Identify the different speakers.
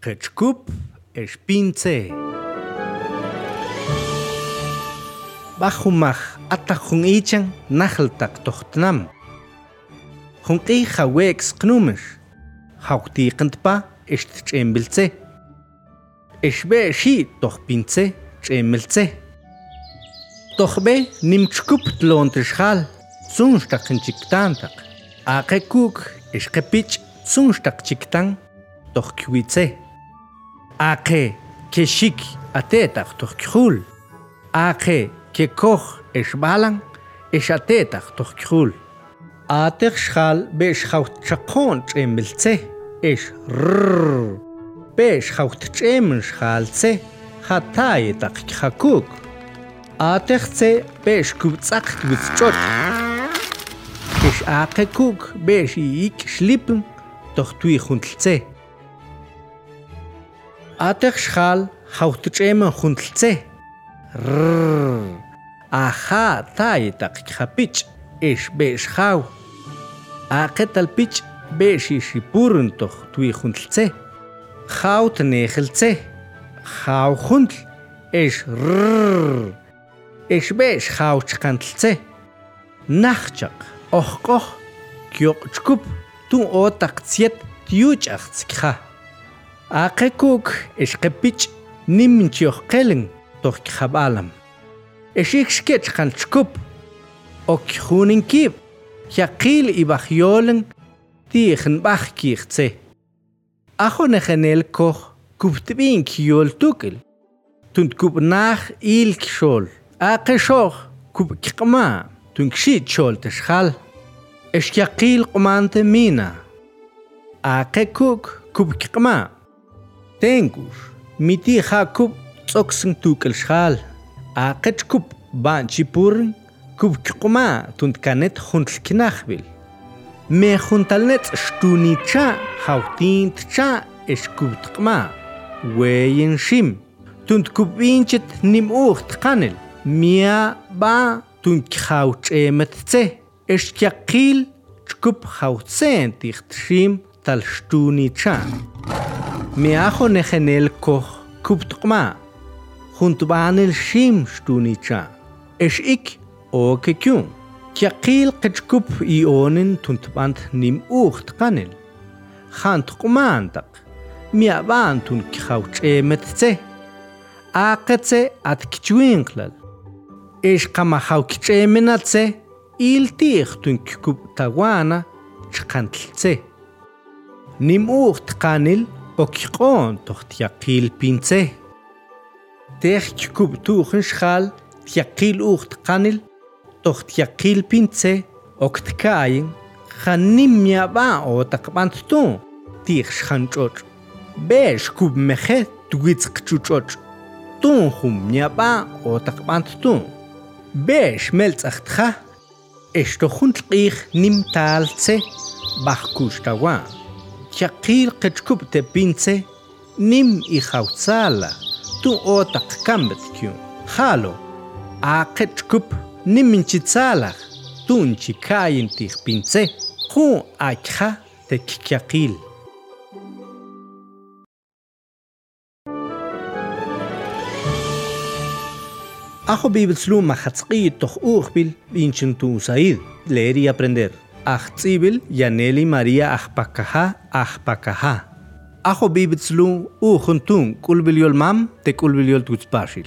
Speaker 1: Ketchup espince. Bajumaj atajun ichan najaltak tohtnam. Junqi jawex knumish. Jauqtiqantpa ishtchembilce. Ishbe shi tohpince chemilce. Tohbe nimchkup tlontrishal. Sunstaq chiktantak. Aqe kuk ishqepich Aqe keshik atetaq tohkjul. Aqe que koch es balan es atetach doch krul. Ater schal besch haut chakon chemilze es rrrr. Besch haut chemen schalze hatay tak khakuk. Ater ze besch kubtzak mit chot. Es ake kuk besch ik schlippen doch tui khuntlze. Адэхшхал хавтжэмэн хүндэлцээ. Аха тайтак хапич эш бэш хав. Акэтал пич бэш иши бүрэнтох түй хүндэлцээ. Хаут нэхэлцээ. Хав хүндэл эш р. Эш бэш хавч хандэлцээ. Нахчаг охгох кёчкуп тун отакцэт тьюч ахцгха. Aqekuk ishqepich niminchiyoh qelin toh khabalam. Ishikskech qanchkup ok juninkib yaqil ibahyolen tiigen bajkiihtse. Ajo negenel koh kubtbin kiyol tukil. Tunt kubnah ilk shol. Aqeshoh kubkqma tunt kshit shol tishxal. Ishqyaqil qumante mina. Aqekuk kubkqma. tenkur miti hakub tsoksn tukl shal aqach kub ban chipur kub quma tuntkanet juntlkinakhbil me juntalnet shtunicha hawtintcha eshkubtqma weyin shim tuntkubinchit nimuh tqanel mia ba tunkhawch'emetce eshkyaqil chkup hawtsentij tshim talshtunicha მეახონეხენ ელქოხ კუპტყმა ხუნტბანელ შიმ შტუნიჩა ეშ იქ ოკეკიუნ ქიაყილ ყეჩკუპ იონენ თუნტბანთ ნიმ უხტყანელ ხანტყმაანტაკ მიაბანთუნ ქიხავჭემეთცე აყეცე ათკჭუინყლალ ეშ ყამახავკჭემენაცე ილტიხთუნ ქიკუპ ტაგვანა ჩყანთლცე ნიმ უხტყანელ kanel. Khant qumantak. Mia bantun khauch emetze. Aqetse at kchwinklal. Es qama khauch emenatze. Il tichtun kup tawana chkantlze. Nim ucht kanel okqon tocht yaqil pinze. Tech kub tuchen schal, tiakil ucht kanil, doch tiakil pinze, okt kain, khanim ya ba o takbant tu, tich schanchoch. Besh kub meche tuwitz kchuchoch. Tun hum ya ba o takbant tu. Besh melz achtcha, esto hunt ich nim talze, bach kustawa. chakil kechkup te pince, nim i hautzala, tu otak kambet kyun, halo, a kechkup nim inchitzala, tu inchikayin tih pince, ku akha te kyakil. Ajo bibel sluma hatzqi toh uqbil inchin tu usaid, leer y aprender. Ахцибил янели Мария ахпакаха ахпакаха. Ахо бибицлу ухунтун кулбил йолмам те кулбил йолтуцпашил.